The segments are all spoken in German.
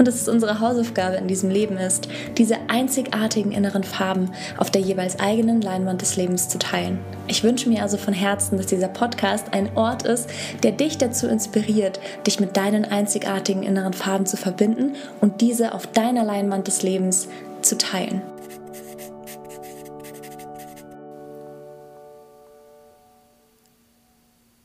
und dass es unsere Hausaufgabe in diesem Leben ist, diese einzigartigen inneren Farben auf der jeweils eigenen Leinwand des Lebens zu teilen. Ich wünsche mir also von Herzen, dass dieser Podcast ein Ort ist, der dich dazu inspiriert, dich mit deinen einzigartigen inneren Farben zu verbinden und diese auf deiner Leinwand des Lebens zu teilen.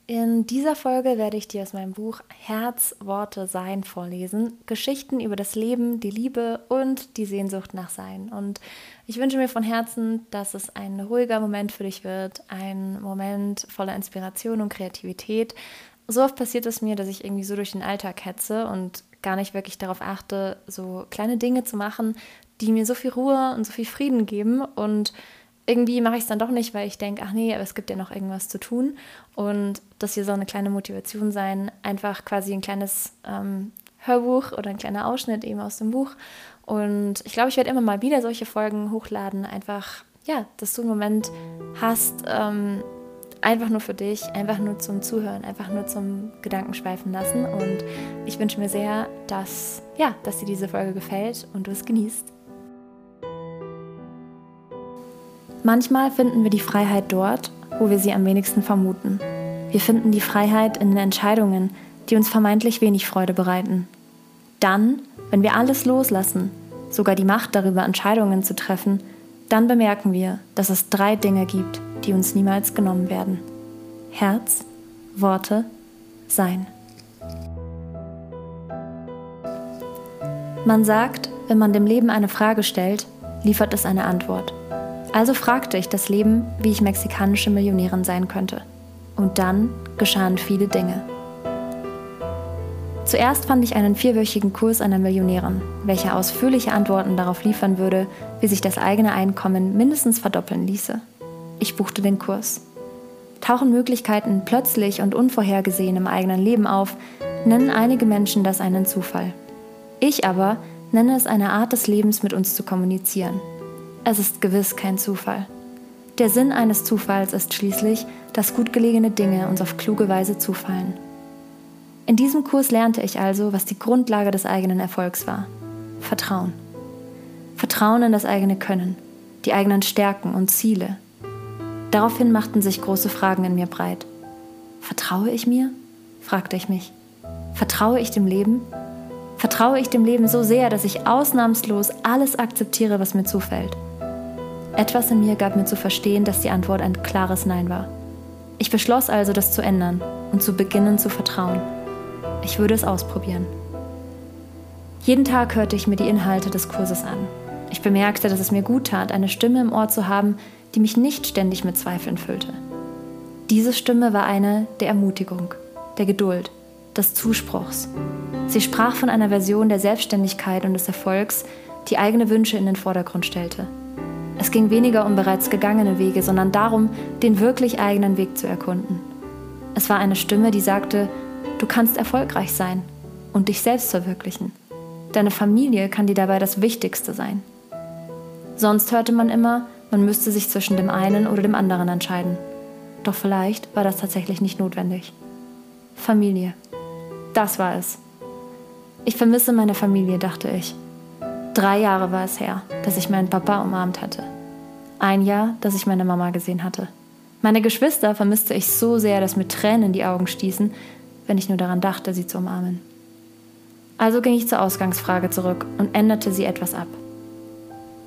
In dieser Folge werde ich dir aus meinem Buch Herz, Worte, Sein vorlesen. Geschichten über das Leben, die Liebe und die Sehnsucht nach Sein. Und ich wünsche mir von Herzen, dass es ein ruhiger Moment für dich wird, ein Moment voller Inspiration und Kreativität. So oft passiert es mir, dass ich irgendwie so durch den Alltag hetze und gar nicht wirklich darauf achte, so kleine Dinge zu machen, die mir so viel Ruhe und so viel Frieden geben. Und irgendwie mache ich es dann doch nicht, weil ich denke, ach nee, aber es gibt ja noch irgendwas zu tun. Und das hier soll eine kleine Motivation sein, einfach quasi ein kleines ähm, Hörbuch oder ein kleiner Ausschnitt eben aus dem Buch. Und ich glaube, ich werde immer mal wieder solche Folgen hochladen, einfach, ja, dass du einen Moment hast, ähm, einfach nur für dich, einfach nur zum Zuhören, einfach nur zum Gedankenschweifen lassen. Und ich wünsche mir sehr, dass, ja, dass dir diese Folge gefällt und du es genießt. Manchmal finden wir die Freiheit dort, wo wir sie am wenigsten vermuten. Wir finden die Freiheit in den Entscheidungen, die uns vermeintlich wenig Freude bereiten. Dann, wenn wir alles loslassen, sogar die Macht darüber, Entscheidungen zu treffen, dann bemerken wir, dass es drei Dinge gibt, die uns niemals genommen werden. Herz, Worte, Sein. Man sagt, wenn man dem Leben eine Frage stellt, liefert es eine Antwort. Also fragte ich das Leben, wie ich mexikanische Millionärin sein könnte. Und dann geschahen viele Dinge. Zuerst fand ich einen vierwöchigen Kurs einer Millionärin, welcher ausführliche Antworten darauf liefern würde, wie sich das eigene Einkommen mindestens verdoppeln ließe. Ich buchte den Kurs. Tauchen Möglichkeiten plötzlich und unvorhergesehen im eigenen Leben auf, nennen einige Menschen das einen Zufall. Ich aber nenne es eine Art des Lebens mit uns zu kommunizieren. Es ist gewiss kein Zufall. Der Sinn eines Zufalls ist schließlich, dass gut gelegene Dinge uns auf kluge Weise zufallen. In diesem Kurs lernte ich also, was die Grundlage des eigenen Erfolgs war. Vertrauen. Vertrauen in das eigene Können, die eigenen Stärken und Ziele. Daraufhin machten sich große Fragen in mir breit. Vertraue ich mir? fragte ich mich. Vertraue ich dem Leben? Vertraue ich dem Leben so sehr, dass ich ausnahmslos alles akzeptiere, was mir zufällt? Etwas in mir gab mir zu verstehen, dass die Antwort ein klares Nein war. Ich beschloss also, das zu ändern und zu beginnen zu vertrauen. Ich würde es ausprobieren. Jeden Tag hörte ich mir die Inhalte des Kurses an. Ich bemerkte, dass es mir gut tat, eine Stimme im Ohr zu haben, die mich nicht ständig mit Zweifeln füllte. Diese Stimme war eine der Ermutigung, der Geduld, des Zuspruchs. Sie sprach von einer Version der Selbstständigkeit und des Erfolgs, die eigene Wünsche in den Vordergrund stellte. Es ging weniger um bereits gegangene Wege, sondern darum, den wirklich eigenen Weg zu erkunden. Es war eine Stimme, die sagte, du kannst erfolgreich sein und dich selbst verwirklichen. Deine Familie kann dir dabei das Wichtigste sein. Sonst hörte man immer, man müsste sich zwischen dem einen oder dem anderen entscheiden. Doch vielleicht war das tatsächlich nicht notwendig. Familie. Das war es. Ich vermisse meine Familie, dachte ich. Drei Jahre war es her, dass ich meinen Papa umarmt hatte. Ein Jahr, dass ich meine Mama gesehen hatte. Meine Geschwister vermisste ich so sehr, dass mir Tränen in die Augen stießen, wenn ich nur daran dachte, sie zu umarmen. Also ging ich zur Ausgangsfrage zurück und änderte sie etwas ab.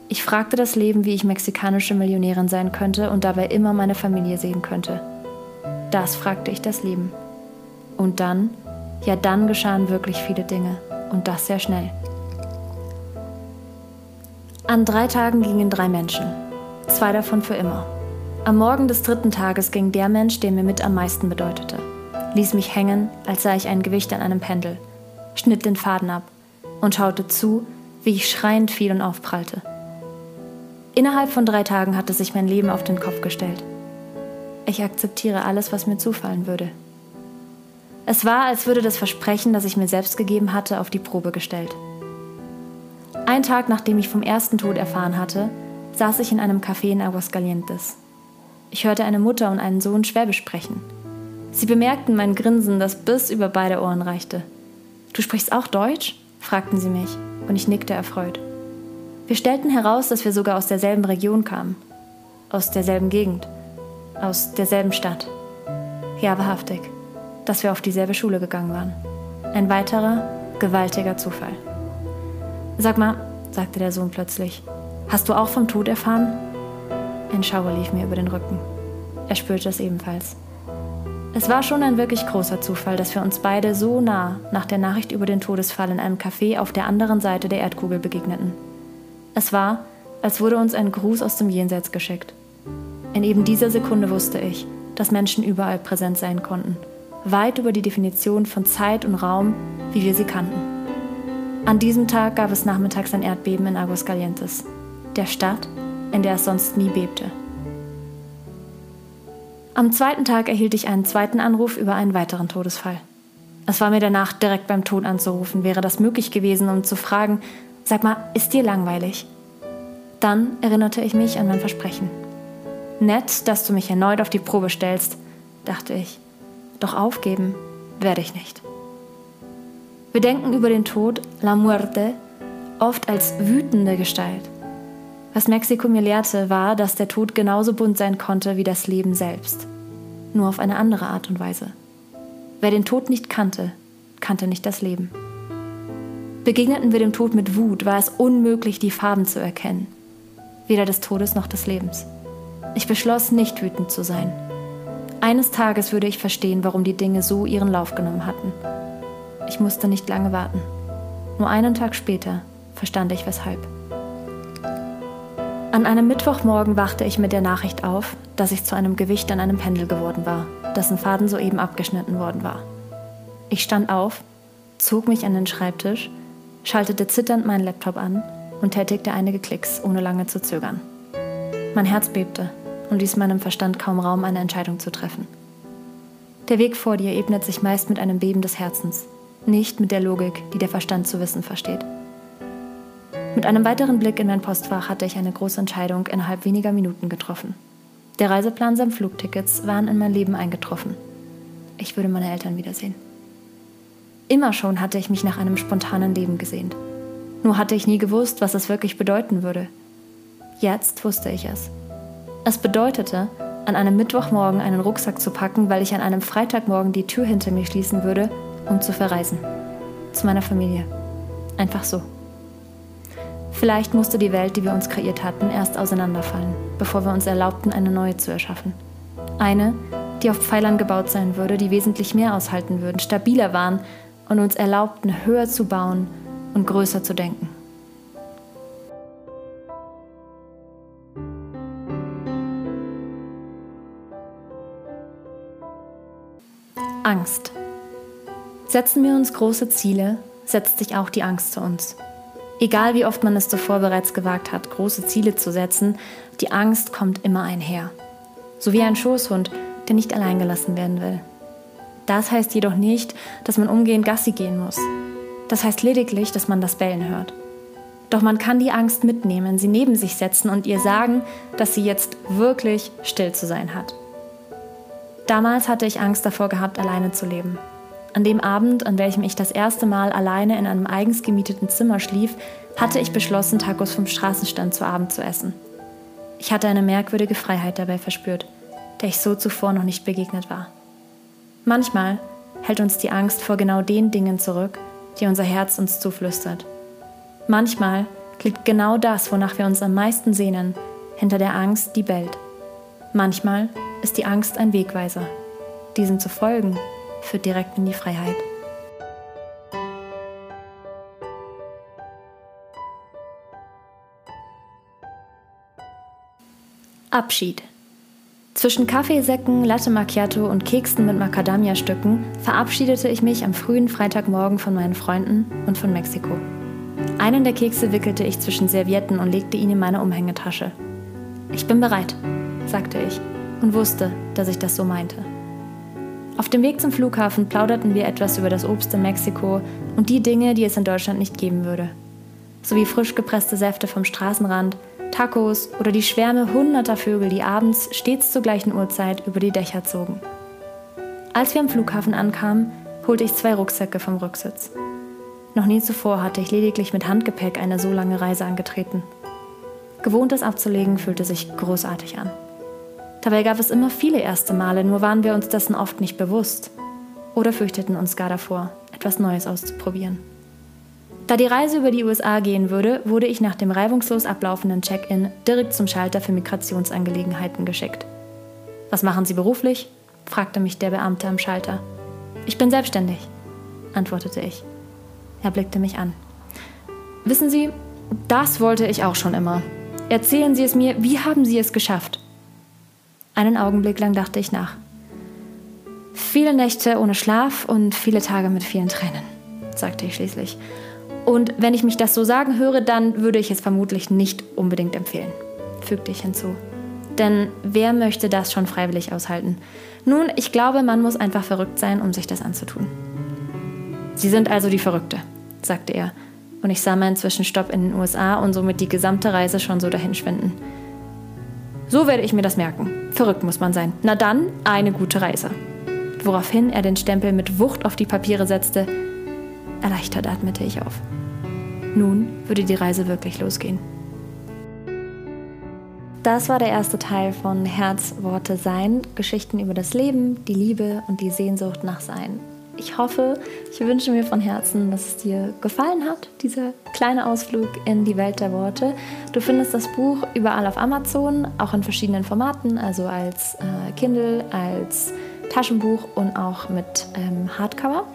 Ich fragte das Leben, wie ich mexikanische Millionärin sein könnte und dabei immer meine Familie sehen könnte. Das fragte ich das Leben. Und dann, ja dann geschahen wirklich viele Dinge. Und das sehr schnell. An drei Tagen gingen drei Menschen, zwei davon für immer. Am Morgen des dritten Tages ging der Mensch, der mir mit am meisten bedeutete, ließ mich hängen, als sei ich ein Gewicht an einem Pendel, schnitt den Faden ab und schaute zu, wie ich schreiend fiel und aufprallte. Innerhalb von drei Tagen hatte sich mein Leben auf den Kopf gestellt. Ich akzeptiere alles, was mir zufallen würde. Es war, als würde das Versprechen, das ich mir selbst gegeben hatte, auf die Probe gestellt. Ein Tag nachdem ich vom ersten Tod erfahren hatte, saß ich in einem Café in Aguascalientes. Ich hörte eine Mutter und einen Sohn Schwäbisch sprechen. Sie bemerkten mein Grinsen, das bis über beide Ohren reichte. Du sprichst auch Deutsch? fragten sie mich, und ich nickte erfreut. Wir stellten heraus, dass wir sogar aus derselben Region kamen, aus derselben Gegend, aus derselben Stadt. Ja, wahrhaftig, dass wir auf dieselbe Schule gegangen waren. Ein weiterer, gewaltiger Zufall. Sag mal, sagte der Sohn plötzlich, hast du auch vom Tod erfahren? Ein Schauer lief mir über den Rücken. Er spürte es ebenfalls. Es war schon ein wirklich großer Zufall, dass wir uns beide so nah nach der Nachricht über den Todesfall in einem Café auf der anderen Seite der Erdkugel begegneten. Es war, als wurde uns ein Gruß aus dem Jenseits geschickt. In eben dieser Sekunde wusste ich, dass Menschen überall präsent sein konnten, weit über die Definition von Zeit und Raum, wie wir sie kannten. An diesem Tag gab es nachmittags ein Erdbeben in Aguascalientes, der Stadt, in der es sonst nie bebte. Am zweiten Tag erhielt ich einen zweiten Anruf über einen weiteren Todesfall. Es war mir danach, direkt beim Tod anzurufen, wäre das möglich gewesen, um zu fragen, sag mal, ist dir langweilig? Dann erinnerte ich mich an mein Versprechen. Nett, dass du mich erneut auf die Probe stellst, dachte ich. Doch aufgeben werde ich nicht. Wir denken über den Tod, la muerte, oft als wütende Gestalt. Was Mexiko mir lehrte, war, dass der Tod genauso bunt sein konnte wie das Leben selbst, nur auf eine andere Art und Weise. Wer den Tod nicht kannte, kannte nicht das Leben. Begegneten wir dem Tod mit Wut, war es unmöglich, die Farben zu erkennen, weder des Todes noch des Lebens. Ich beschloss, nicht wütend zu sein. Eines Tages würde ich verstehen, warum die Dinge so ihren Lauf genommen hatten. Ich musste nicht lange warten. Nur einen Tag später verstand ich weshalb. An einem Mittwochmorgen wachte ich mit der Nachricht auf, dass ich zu einem Gewicht an einem Pendel geworden war, dessen Faden soeben abgeschnitten worden war. Ich stand auf, zog mich an den Schreibtisch, schaltete zitternd meinen Laptop an und tätigte einige Klicks, ohne lange zu zögern. Mein Herz bebte und ließ meinem Verstand kaum Raum, eine Entscheidung zu treffen. Der Weg vor dir ebnet sich meist mit einem Beben des Herzens, nicht mit der Logik, die der Verstand zu wissen versteht. Mit einem weiteren Blick in mein Postfach hatte ich eine große Entscheidung innerhalb weniger Minuten getroffen. Der Reiseplan samt Flugtickets waren in mein Leben eingetroffen. Ich würde meine Eltern wiedersehen. Immer schon hatte ich mich nach einem spontanen Leben gesehnt. Nur hatte ich nie gewusst, was es wirklich bedeuten würde. Jetzt wusste ich es. Es bedeutete, an einem Mittwochmorgen einen Rucksack zu packen, weil ich an einem Freitagmorgen die Tür hinter mir schließen würde, um zu verreisen. Zu meiner Familie. Einfach so. Vielleicht musste die Welt, die wir uns kreiert hatten, erst auseinanderfallen, bevor wir uns erlaubten, eine neue zu erschaffen. Eine, die auf Pfeilern gebaut sein würde, die wesentlich mehr aushalten würden, stabiler waren und uns erlaubten, höher zu bauen und größer zu denken. Angst. Setzen wir uns große Ziele, setzt sich auch die Angst zu uns. Egal wie oft man es zuvor bereits gewagt hat, große Ziele zu setzen, die Angst kommt immer einher. So wie ein Schoßhund, der nicht allein gelassen werden will. Das heißt jedoch nicht, dass man umgehend Gassi gehen muss. Das heißt lediglich, dass man das Bellen hört. Doch man kann die Angst mitnehmen, sie neben sich setzen und ihr sagen, dass sie jetzt wirklich still zu sein hat. Damals hatte ich Angst davor gehabt, alleine zu leben. An dem Abend, an welchem ich das erste Mal alleine in einem eigens gemieteten Zimmer schlief, hatte ich beschlossen, Tacos vom Straßenstand zu Abend zu essen. Ich hatte eine merkwürdige Freiheit dabei verspürt, der ich so zuvor noch nicht begegnet war. Manchmal hält uns die Angst vor genau den Dingen zurück, die unser Herz uns zuflüstert. Manchmal liegt genau das, wonach wir uns am meisten sehnen, hinter der Angst, die bellt. Manchmal ist die Angst ein Wegweiser. Diesem zu folgen führt direkt in die Freiheit. Abschied. Zwischen Kaffeesäcken, Latte Macchiato und Keksen mit Macadamia-Stücken verabschiedete ich mich am frühen Freitagmorgen von meinen Freunden und von Mexiko. Einen der Kekse wickelte ich zwischen Servietten und legte ihn in meine Umhängetasche. Ich bin bereit, sagte ich und wusste, dass ich das so meinte. Auf dem Weg zum Flughafen plauderten wir etwas über das Obst in Mexiko und die Dinge, die es in Deutschland nicht geben würde. Sowie frisch gepresste Säfte vom Straßenrand, Tacos oder die Schwärme hunderter Vögel, die abends stets zur gleichen Uhrzeit über die Dächer zogen. Als wir am Flughafen ankamen, holte ich zwei Rucksäcke vom Rücksitz. Noch nie zuvor hatte ich lediglich mit Handgepäck eine so lange Reise angetreten. Gewohntes abzulegen fühlte sich großartig an. Dabei gab es immer viele erste Male, nur waren wir uns dessen oft nicht bewusst oder fürchteten uns gar davor, etwas Neues auszuprobieren. Da die Reise über die USA gehen würde, wurde ich nach dem reibungslos ablaufenden Check-in direkt zum Schalter für Migrationsangelegenheiten geschickt. Was machen Sie beruflich? fragte mich der Beamte am Schalter. Ich bin selbstständig, antwortete ich. Er blickte mich an. Wissen Sie, das wollte ich auch schon immer. Erzählen Sie es mir, wie haben Sie es geschafft? Einen Augenblick lang dachte ich nach. Viele Nächte ohne Schlaf und viele Tage mit vielen Tränen, sagte ich schließlich. Und wenn ich mich das so sagen höre, dann würde ich es vermutlich nicht unbedingt empfehlen, fügte ich hinzu. Denn wer möchte das schon freiwillig aushalten? Nun, ich glaube, man muss einfach verrückt sein, um sich das anzutun. Sie sind also die Verrückte, sagte er, und ich sah meinen Zwischenstopp in den USA und somit die gesamte Reise schon so dahinschwinden. So werde ich mir das merken. Verrückt muss man sein. Na dann, eine gute Reise. Woraufhin er den Stempel mit Wucht auf die Papiere setzte. Erleichtert atmete ich auf. Nun würde die Reise wirklich losgehen. Das war der erste Teil von Herz, Worte, Sein, Geschichten über das Leben, die Liebe und die Sehnsucht nach Sein. Ich hoffe, ich wünsche mir von Herzen, dass es dir gefallen hat, dieser kleine Ausflug in die Welt der Worte. Du findest das Buch überall auf Amazon, auch in verschiedenen Formaten, also als äh, Kindle, als Taschenbuch und auch mit ähm, Hardcover.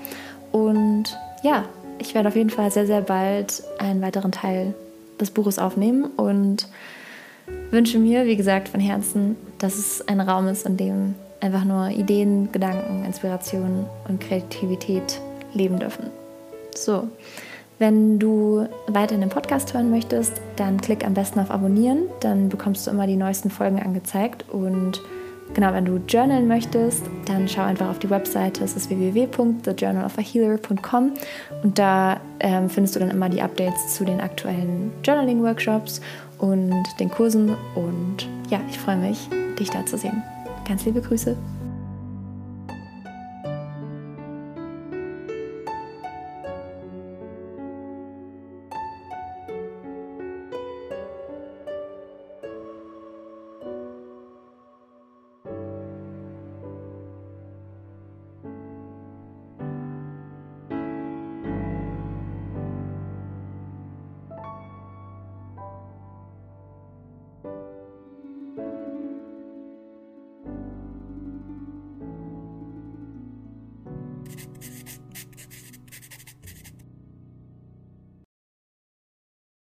Und ja, ich werde auf jeden Fall sehr, sehr bald einen weiteren Teil des Buches aufnehmen und wünsche mir, wie gesagt, von Herzen, dass es ein Raum ist, in dem einfach nur Ideen, Gedanken, Inspirationen und Kreativität leben dürfen. So, wenn du weiter in den Podcast hören möchtest, dann klick am besten auf Abonnieren, dann bekommst du immer die neuesten Folgen angezeigt und Genau, wenn du journalen möchtest, dann schau einfach auf die Webseite. Es ist www.thejournalofahealer.com und da ähm, findest du dann immer die Updates zu den aktuellen Journaling-Workshops und den Kursen. Und ja, ich freue mich, dich da zu sehen. Ganz liebe Grüße.